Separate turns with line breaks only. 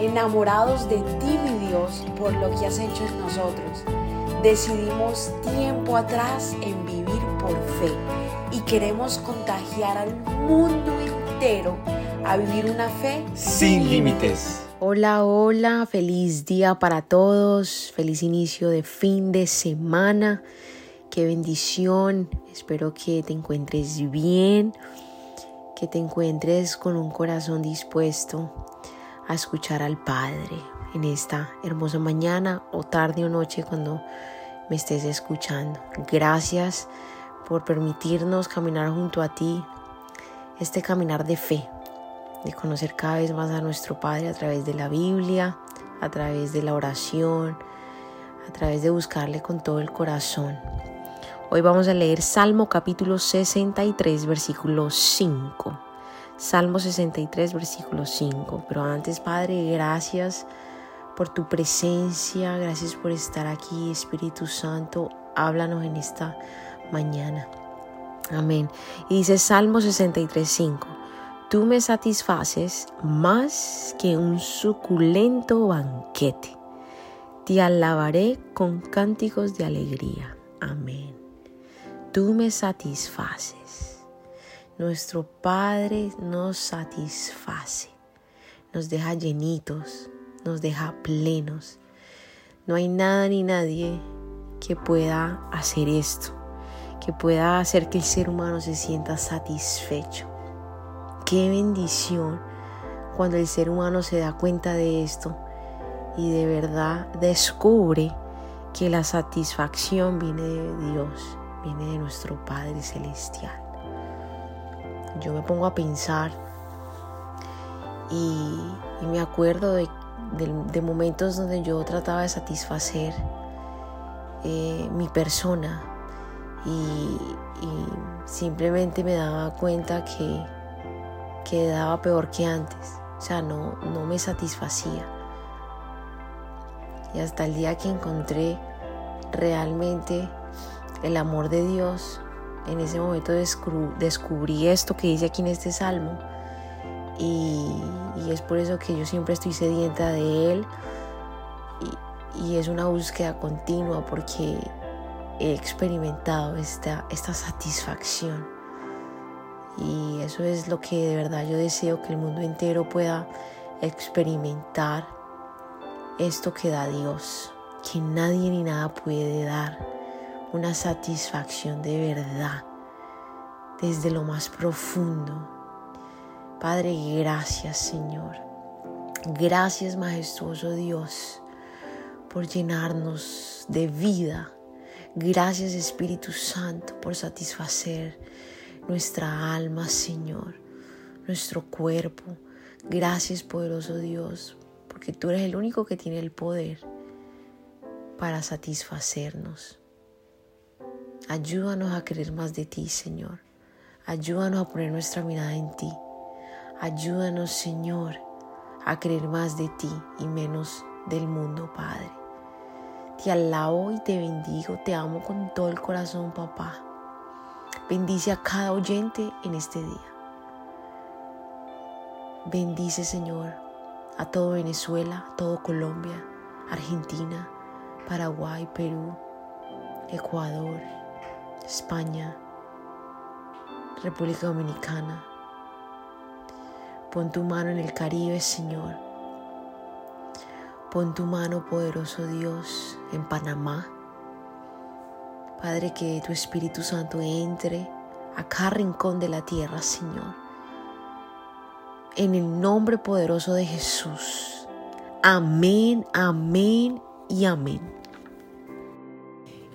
enamorados de ti, mi Dios, por lo que has hecho en nosotros. Decidimos tiempo atrás en vivir por fe y queremos contagiar al mundo entero a vivir una fe
sin límites.
Hola, hola, feliz día para todos, feliz inicio de fin de semana, qué bendición, espero que te encuentres bien, que te encuentres con un corazón dispuesto a escuchar al Padre en esta hermosa mañana o tarde o noche cuando me estés escuchando. Gracias por permitirnos caminar junto a ti este caminar de fe, de conocer cada vez más a nuestro Padre a través de la Biblia, a través de la oración, a través de buscarle con todo el corazón. Hoy vamos a leer Salmo capítulo 63, versículo 5. Salmo 63, versículo 5. Pero antes, Padre, gracias por tu presencia, gracias por estar aquí, Espíritu Santo, háblanos en esta mañana. Amén. Y dice Salmo 63, 5. Tú me satisfaces más que un suculento banquete. Te alabaré con cánticos de alegría. Amén. Tú me satisfaces. Nuestro Padre nos satisface, nos deja llenitos, nos deja plenos. No hay nada ni nadie que pueda hacer esto, que pueda hacer que el ser humano se sienta satisfecho. Qué bendición cuando el ser humano se da cuenta de esto y de verdad descubre que la satisfacción viene de Dios, viene de nuestro Padre Celestial yo me pongo a pensar y, me acuerdo de, momentos donde yo trataba de satisfacer eh, mi persona y, simplemente me daba cuenta que quedaba peor que antes, o sea, no, no me satisfacía. Y hasta el día que encontré realmente el amor de Dios, en ese momento descubrí esto que dice aquí en este salmo y, es por eso que yo siempre estoy sedienta de él y, es una búsqueda continua porque he experimentado esta, esta satisfacción. Y eso es lo que de verdad yo deseo que el mundo entero pueda experimentar esto que da Dios, que nadie ni nada puede dar una satisfacción de verdad desde lo más profundo. Padre, gracias Señor. Gracias majestuoso Dios por llenarnos de vida. Gracias Espíritu Santo por satisfacer nuestra alma, Señor, nuestro cuerpo. Gracias poderoso Dios, porque tú eres el único que tiene el poder para satisfacernos. Ayúdanos a querer más de ti, Señor. Ayúdanos a poner nuestra mirada en ti. Ayúdanos, Señor, a querer más de ti y menos del mundo, Padre. Te alabo y te bendigo, te amo con todo el corazón, papá. Bendice a cada oyente en este día. Bendice, Señor, a todo Venezuela, a todo Colombia, Argentina, Paraguay, Perú, Ecuador, España, República Dominicana. Pon tu mano en el Caribe, Señor. Pon tu mano, poderoso Dios, en Panamá. Padre, que tu Espíritu Santo entre a cada rincón de la tierra, Señor. En el nombre poderoso de Jesús. Amén, amén y amén.